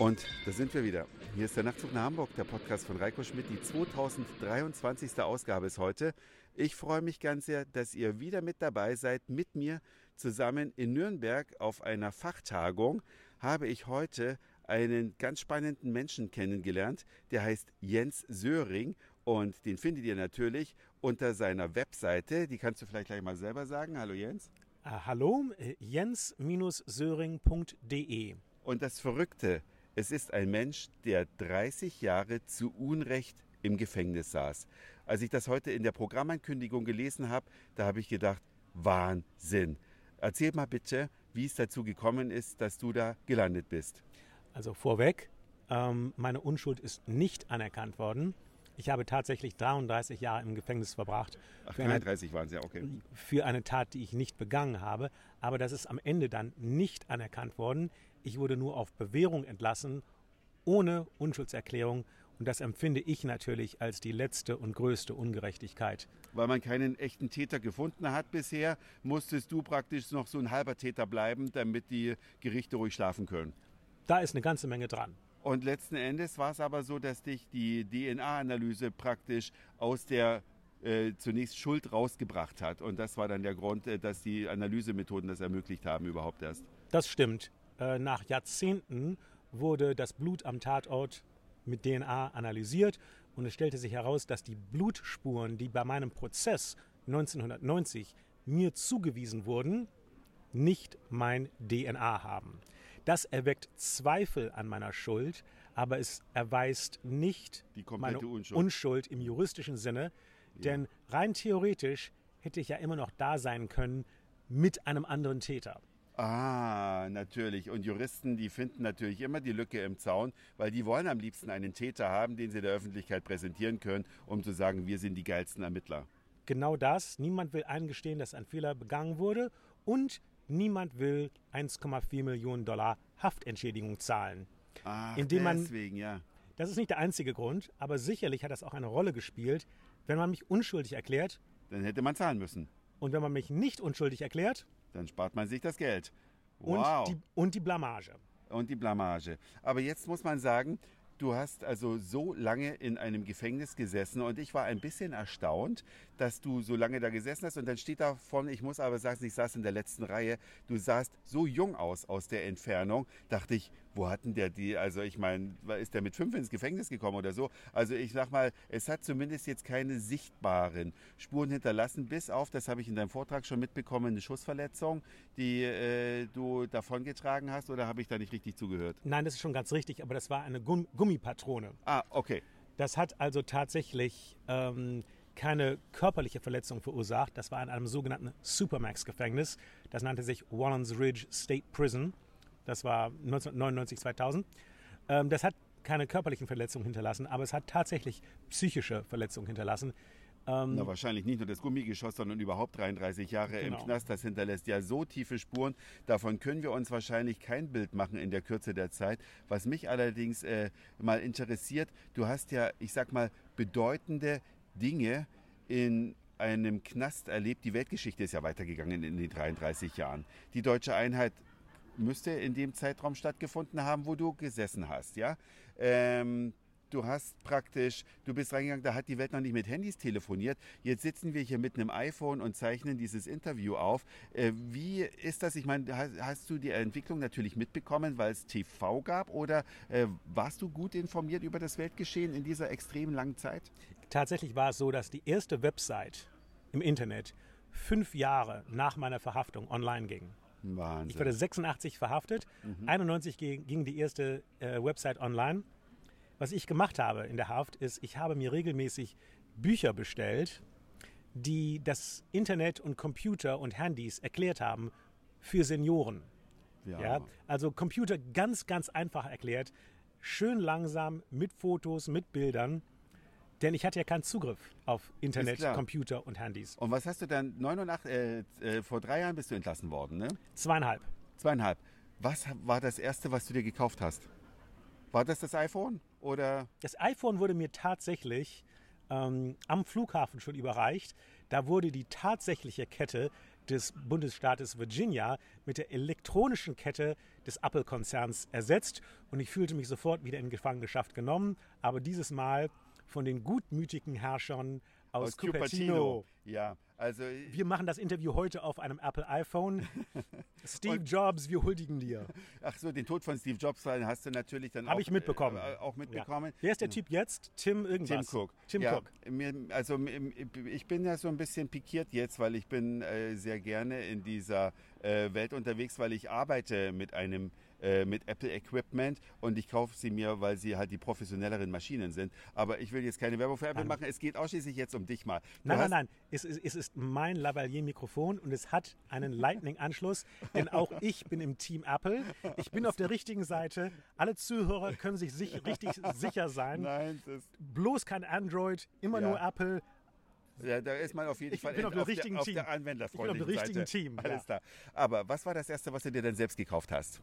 Und da sind wir wieder. Hier ist der Nachtzug nach Hamburg, der Podcast von Reiko Schmidt. Die 2023. Ausgabe ist heute. Ich freue mich ganz sehr, dass ihr wieder mit dabei seid. Mit mir zusammen in Nürnberg auf einer Fachtagung habe ich heute einen ganz spannenden Menschen kennengelernt. Der heißt Jens Söring und den findet ihr natürlich unter seiner Webseite. Die kannst du vielleicht gleich mal selber sagen. Hallo Jens. Ah, hallo, äh, jens-söring.de. Und das Verrückte, es ist ein Mensch, der 30 Jahre zu Unrecht im Gefängnis saß. Als ich das heute in der Programmankündigung gelesen habe, da habe ich gedacht, Wahnsinn. Erzähl mal bitte, wie es dazu gekommen ist, dass du da gelandet bist. Also vorweg, ähm, meine Unschuld ist nicht anerkannt worden. Ich habe tatsächlich 33 Jahre im Gefängnis verbracht. Ach, 33 waren es ja, okay. Für eine Tat, die ich nicht begangen habe. Aber das ist am Ende dann nicht anerkannt worden. Ich wurde nur auf Bewährung entlassen, ohne Unschuldserklärung. Und das empfinde ich natürlich als die letzte und größte Ungerechtigkeit. Weil man keinen echten Täter gefunden hat bisher, musstest du praktisch noch so ein halber Täter bleiben, damit die Gerichte ruhig schlafen können. Da ist eine ganze Menge dran. Und letzten Endes war es aber so, dass dich die DNA-Analyse praktisch aus der äh, zunächst Schuld rausgebracht hat. Und das war dann der Grund, äh, dass die Analysemethoden das ermöglicht haben überhaupt erst. Das stimmt. Äh, nach Jahrzehnten wurde das Blut am Tatort mit DNA analysiert und es stellte sich heraus, dass die Blutspuren, die bei meinem Prozess 1990 mir zugewiesen wurden, nicht mein DNA haben. Das erweckt Zweifel an meiner Schuld, aber es erweist nicht meine Unschuld. Unschuld. im juristischen Sinne, ja. denn rein theoretisch hätte ich ja immer noch da sein können mit einem anderen Täter. Ah, natürlich. Und Juristen, die finden natürlich immer die Lücke im Zaun, weil die wollen am liebsten einen Täter haben, den sie der Öffentlichkeit präsentieren können, um zu sagen, wir sind die geilsten Ermittler. Genau das. Niemand will eingestehen, dass ein Fehler begangen wurde und Niemand will 1,4 Millionen Dollar Haftentschädigung zahlen. Ach, indem man, deswegen, ja. Das ist nicht der einzige Grund, aber sicherlich hat das auch eine Rolle gespielt. Wenn man mich unschuldig erklärt, dann hätte man zahlen müssen. Und wenn man mich nicht unschuldig erklärt, dann spart man sich das Geld. Wow. Und die, und die Blamage. Und die Blamage. Aber jetzt muss man sagen, Du hast also so lange in einem Gefängnis gesessen und ich war ein bisschen erstaunt, dass du so lange da gesessen hast. Und dann steht da vorne, ich muss aber sagen, ich saß in der letzten Reihe, du sahst so jung aus aus der Entfernung, dachte ich, wo hatten der die, also ich meine, ist der mit fünf ins Gefängnis gekommen oder so? Also ich sag mal, es hat zumindest jetzt keine sichtbaren Spuren hinterlassen, bis auf, das habe ich in deinem Vortrag schon mitbekommen, eine Schussverletzung, die äh, du davongetragen hast oder habe ich da nicht richtig zugehört? Nein, das ist schon ganz richtig, aber das war eine Gumm Gummipatrone. Ah, okay. Das hat also tatsächlich ähm, keine körperliche Verletzung verursacht. Das war in einem sogenannten Supermax-Gefängnis. Das nannte sich Wallens Ridge State Prison. Das war 1999, 2000. Ähm, das hat keine körperlichen Verletzungen hinterlassen, aber es hat tatsächlich psychische Verletzungen hinterlassen. Ähm, Na, wahrscheinlich nicht nur das Gummigeschoss, sondern überhaupt 33 Jahre genau. im Knast. Das hinterlässt ja so tiefe Spuren. Davon können wir uns wahrscheinlich kein Bild machen in der Kürze der Zeit. Was mich allerdings äh, mal interessiert, du hast ja, ich sag mal, bedeutende Dinge in einem Knast erlebt. Die Weltgeschichte ist ja weitergegangen in den 33 Jahren. Die deutsche Einheit müsste in dem Zeitraum stattgefunden haben, wo du gesessen hast, ja. Ähm, du hast praktisch, du bist reingegangen, da hat die Welt noch nicht mit Handys telefoniert. Jetzt sitzen wir hier mit einem iPhone und zeichnen dieses Interview auf. Äh, wie ist das? Ich meine, hast, hast, du die Entwicklung natürlich mitbekommen, weil es TV gab oder äh, warst du gut informiert über das Weltgeschehen in dieser extrem langen Zeit? Tatsächlich war es so, dass die erste Website im Internet fünf Jahre nach meiner Verhaftung online ging. Wahnsinn. Ich wurde 86 verhaftet, mhm. 91 ging die erste äh, Website online. Was ich gemacht habe in der Haft ist, ich habe mir regelmäßig Bücher bestellt, die das Internet und Computer und Handys erklärt haben für Senioren. Ja. ja. also Computer ganz, ganz einfach erklärt, schön langsam mit Fotos, mit Bildern. Denn ich hatte ja keinen Zugriff auf Internet, Computer und Handys. Und was hast du dann, 89, äh, äh, vor drei Jahren bist du entlassen worden, ne? Zweieinhalb. Zweieinhalb. Was war das Erste, was du dir gekauft hast? War das das iPhone oder? Das iPhone wurde mir tatsächlich ähm, am Flughafen schon überreicht. Da wurde die tatsächliche Kette des Bundesstaates Virginia mit der elektronischen Kette des Apple-Konzerns ersetzt. Und ich fühlte mich sofort wieder in Gefangenschaft genommen, aber dieses Mal von den gutmütigen Herrschern aus, aus Cupertino. Cupertino. Ja, also wir machen das Interview heute auf einem Apple iPhone. Steve Jobs, wir huldigen dir. Ach so, den Tod von Steve Jobs hast du natürlich dann Hab auch, ich mitbekommen. Äh, auch mitbekommen. Ja. Wer ist der Typ jetzt? Tim irgendwas. Tim Cook. Tim ja, Cook. Mir, also ich bin ja so ein bisschen pikiert jetzt, weil ich bin äh, sehr gerne in dieser äh, Welt unterwegs, weil ich arbeite mit einem äh, mit Apple Equipment und ich kaufe sie mir, weil sie halt die professionelleren Maschinen sind. Aber ich will jetzt keine Werbung für Apple nein. machen. Es geht ausschließlich jetzt um dich mal. Du nein, nein, nein. Es, es, es ist mein Lavalier-Mikrofon und es hat einen Lightning-Anschluss, denn auch ich bin im Team Apple. Ich bin auf der richtigen Seite. Alle Zuhörer können sich, sich richtig sicher sein. Nein, bloß kein Android, immer ja. nur Apple. Ja, da ist man auf jeden ich Fall bin auf, auf, richtigen der, Team. auf der anwenderfreundlichen Ich bin auf dem richtigen Seite. Team. Alles ja. klar. Aber was war das Erste, was du dir denn selbst gekauft hast?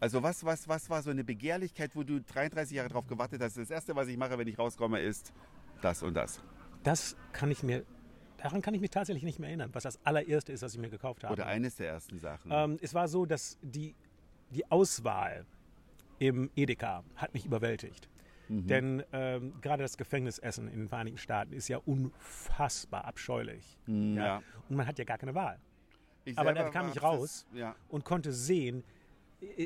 Also was, was, was war so eine Begehrlichkeit, wo du 33 Jahre drauf gewartet hast? Das Erste, was ich mache, wenn ich rauskomme, ist das und das. Das kann ich mir, daran kann ich mich tatsächlich nicht mehr erinnern, was das allererste ist, was ich mir gekauft habe. Oder eines der ersten Sachen. Ähm, es war so, dass die, die Auswahl im Edeka hat mich überwältigt. Mhm. Denn ähm, gerade das Gefängnisessen in den Vereinigten Staaten ist ja unfassbar abscheulich. Mhm, ja. ja. Und man hat ja gar keine Wahl. Ich Aber dann kam ich raus das, ja. und konnte sehen,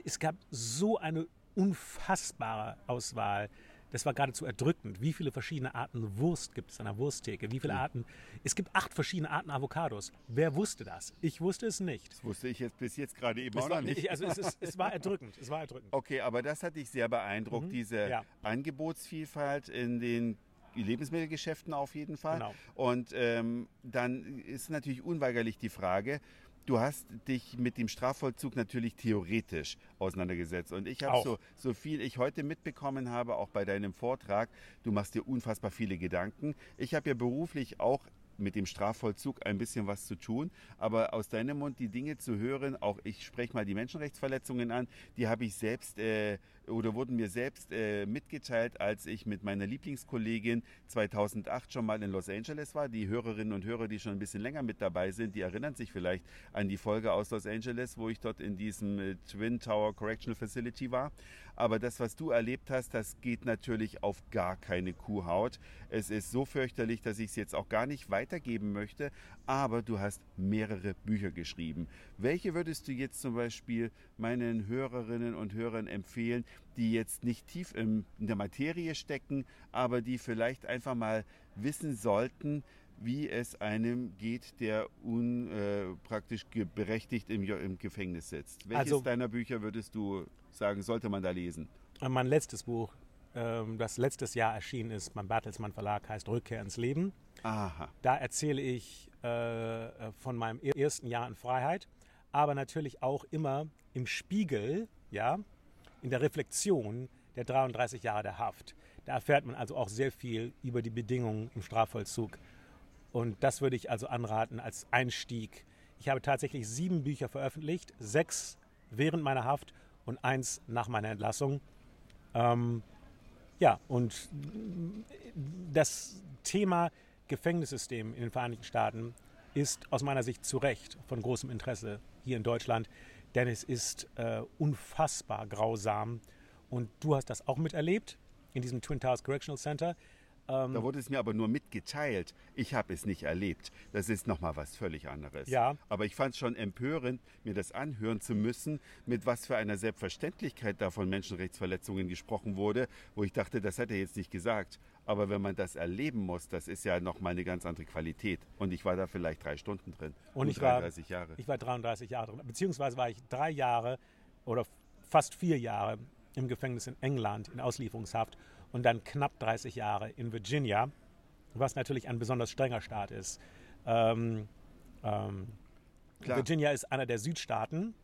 es gab so eine unfassbare Auswahl. Das war geradezu erdrückend. Wie viele verschiedene Arten Wurst gibt es an der Wursttheke? Wie viele Arten? Es gibt acht verschiedene Arten Avocados. Wer wusste das? Ich wusste es nicht. Das wusste ich jetzt bis jetzt gerade eben es auch noch nicht. Also es, ist, es, war erdrückend. Es war erdrückend. Okay, aber das hat dich sehr beeindruckt, mhm. diese ja. Angebotsvielfalt in den Lebensmittelgeschäften auf jeden Fall. Genau. Und ähm, dann ist natürlich unweigerlich die Frage, Du hast dich mit dem Strafvollzug natürlich theoretisch auseinandergesetzt. Und ich habe so, so viel ich heute mitbekommen habe, auch bei deinem Vortrag, du machst dir unfassbar viele Gedanken. Ich habe ja beruflich auch mit dem Strafvollzug ein bisschen was zu tun. Aber aus deinem Mund die Dinge zu hören, auch ich spreche mal die Menschenrechtsverletzungen an, die habe ich selbst äh, oder wurden mir selbst äh, mitgeteilt, als ich mit meiner Lieblingskollegin 2008 schon mal in Los Angeles war. Die Hörerinnen und Hörer, die schon ein bisschen länger mit dabei sind, die erinnern sich vielleicht an die Folge aus Los Angeles, wo ich dort in diesem äh, Twin Tower Correctional Facility war. Aber das, was du erlebt hast, das geht natürlich auf gar keine Kuhhaut. Es ist so fürchterlich, dass ich es jetzt auch gar nicht weitergeben möchte. Aber du hast mehrere Bücher geschrieben. Welche würdest du jetzt zum Beispiel meinen Hörerinnen und Hörern empfehlen, die jetzt nicht tief in der Materie stecken, aber die vielleicht einfach mal wissen sollten, wie es einem geht, der unpraktisch äh, berechtigt im, im, Gefängnis sitzt. Welches also, deiner Bücher würdest du sagen, sollte man da lesen? Mein letztes Buch, ähm, das letztes Jahr erschienen ist, mein Bertelsmann Verlag heißt Rückkehr ins Leben. Aha. Da erzähle ich äh, von meinem ersten Jahr in Freiheit, aber natürlich auch immer im Spiegel, ja, in der Reflexion der 33 Jahre der Haft. Da erfährt man also auch sehr viel über die Bedingungen im Strafvollzug. Und das würde ich also anraten als Einstieg. Ich habe tatsächlich sieben Bücher veröffentlicht, sechs während meiner Haft und eins nach meiner Entlassung. Ähm, ja, und das Thema Gefängnissystem in den Vereinigten Staaten ist aus meiner Sicht zu Recht von großem Interesse hier in Deutschland, denn es ist äh, unfassbar grausam. Und du hast das auch miterlebt in diesem Twin Towers Correctional Center. Ähm, da wurde es mir aber nur mitgeteilt. Ich habe es nicht erlebt. Das ist nochmal was völlig anderes. Ja. Aber ich fand es schon empörend, mir das anhören zu müssen, mit was für einer Selbstverständlichkeit da von Menschenrechtsverletzungen gesprochen wurde, wo ich dachte, das hat er jetzt nicht gesagt. Aber wenn man das erleben muss, das ist ja nochmal eine ganz andere Qualität. Und ich war da vielleicht drei Stunden drin. Und, und ich 33 war, Jahre. Ich war 33 Jahre drin. Beziehungsweise war ich drei Jahre oder fast vier Jahre im Gefängnis in England in Auslieferungshaft und dann knapp 30 Jahre in Virginia, was natürlich ein besonders strenger Staat ist. Ähm, ähm, Virginia ist einer der Südstaaten.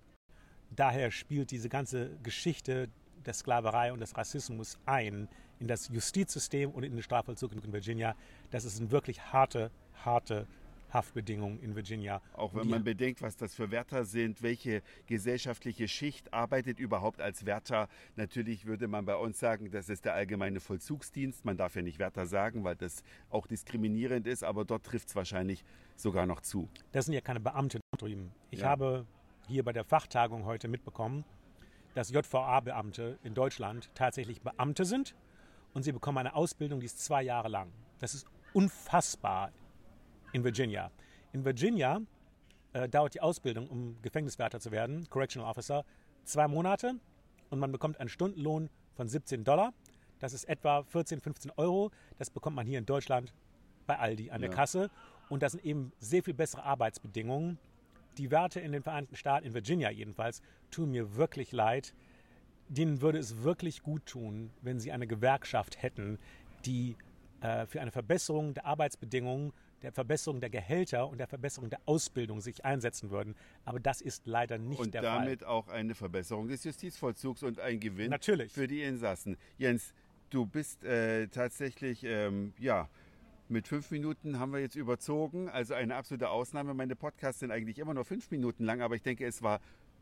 Daher spielt diese ganze Geschichte der Sklaverei und des Rassismus ein in das Justizsystem und in den Strafvollzug in Virginia. Das ist eine wirklich harte, harte Haftbedingungen in Virginia. Auch wenn man bedenkt, was das für Wärter sind, welche gesellschaftliche Schicht arbeitet überhaupt als Wärter. Natürlich würde man bei uns sagen, das ist der allgemeine Vollzugsdienst. Man darf ja nicht Wärter sagen, weil das auch diskriminierend ist, aber dort trifft es wahrscheinlich sogar noch zu. Das sind ja keine Beamte, drüben. Ich ja. habe hier bei der Fachtagung heute mitbekommen, dass JVA-Beamte in Deutschland tatsächlich Beamte sind und sie bekommen eine Ausbildung, die ist zwei Jahre lang. Das ist unfassbar in Virginia. In Virginia äh, dauert die Ausbildung, um Gefängniswärter zu werden, Correctional Officer, zwei Monate und man bekommt einen Stundenlohn von 17 Dollar. Das ist etwa 14, 15 Euro. Das bekommt man hier in Deutschland bei Aldi an der Kasse. Und das sind eben sehr viel bessere Arbeitsbedingungen. Die Werte in den Vereinigten Staaten, in Virginia jedenfalls, tun mir wirklich leid. Denen würde es wirklich gut tun, wenn sie eine Gewerkschaft hätten, die äh, für eine Verbesserung der Arbeitsbedingungen der Verbesserung der Gehälter und der Verbesserung der Ausbildung sich einsetzen würden. Aber das ist leider nicht und der Fall. Und damit auch eine Verbesserung des Justizvollzugs und ein Gewinn Natürlich. für die Insassen. Jens, du bist äh, tatsächlich, ähm, ja, mit fünf Minuten haben wir jetzt überzogen, also eine absolute Ausnahme. Meine Podcasts sind eigentlich immer nur fünf Minuten lang, aber ich denke, es war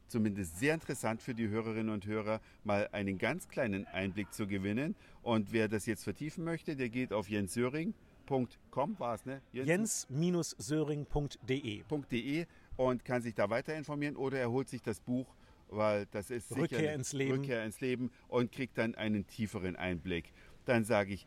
zumindest sehr interessant für die Hörerinnen und Hörer, mal einen ganz kleinen Einblick zu gewinnen. Und wer das jetzt vertiefen möchte, der geht auf Jens Söring jens-söring.com war es, ne? Jens-söring.de. Jens und kann sich da weiter informieren oder er holt sich das Buch, weil das ist Rückkehr ins Leben. Rückkehr ins Leben und kriegt dann einen tieferen Einblick. Dann sage ich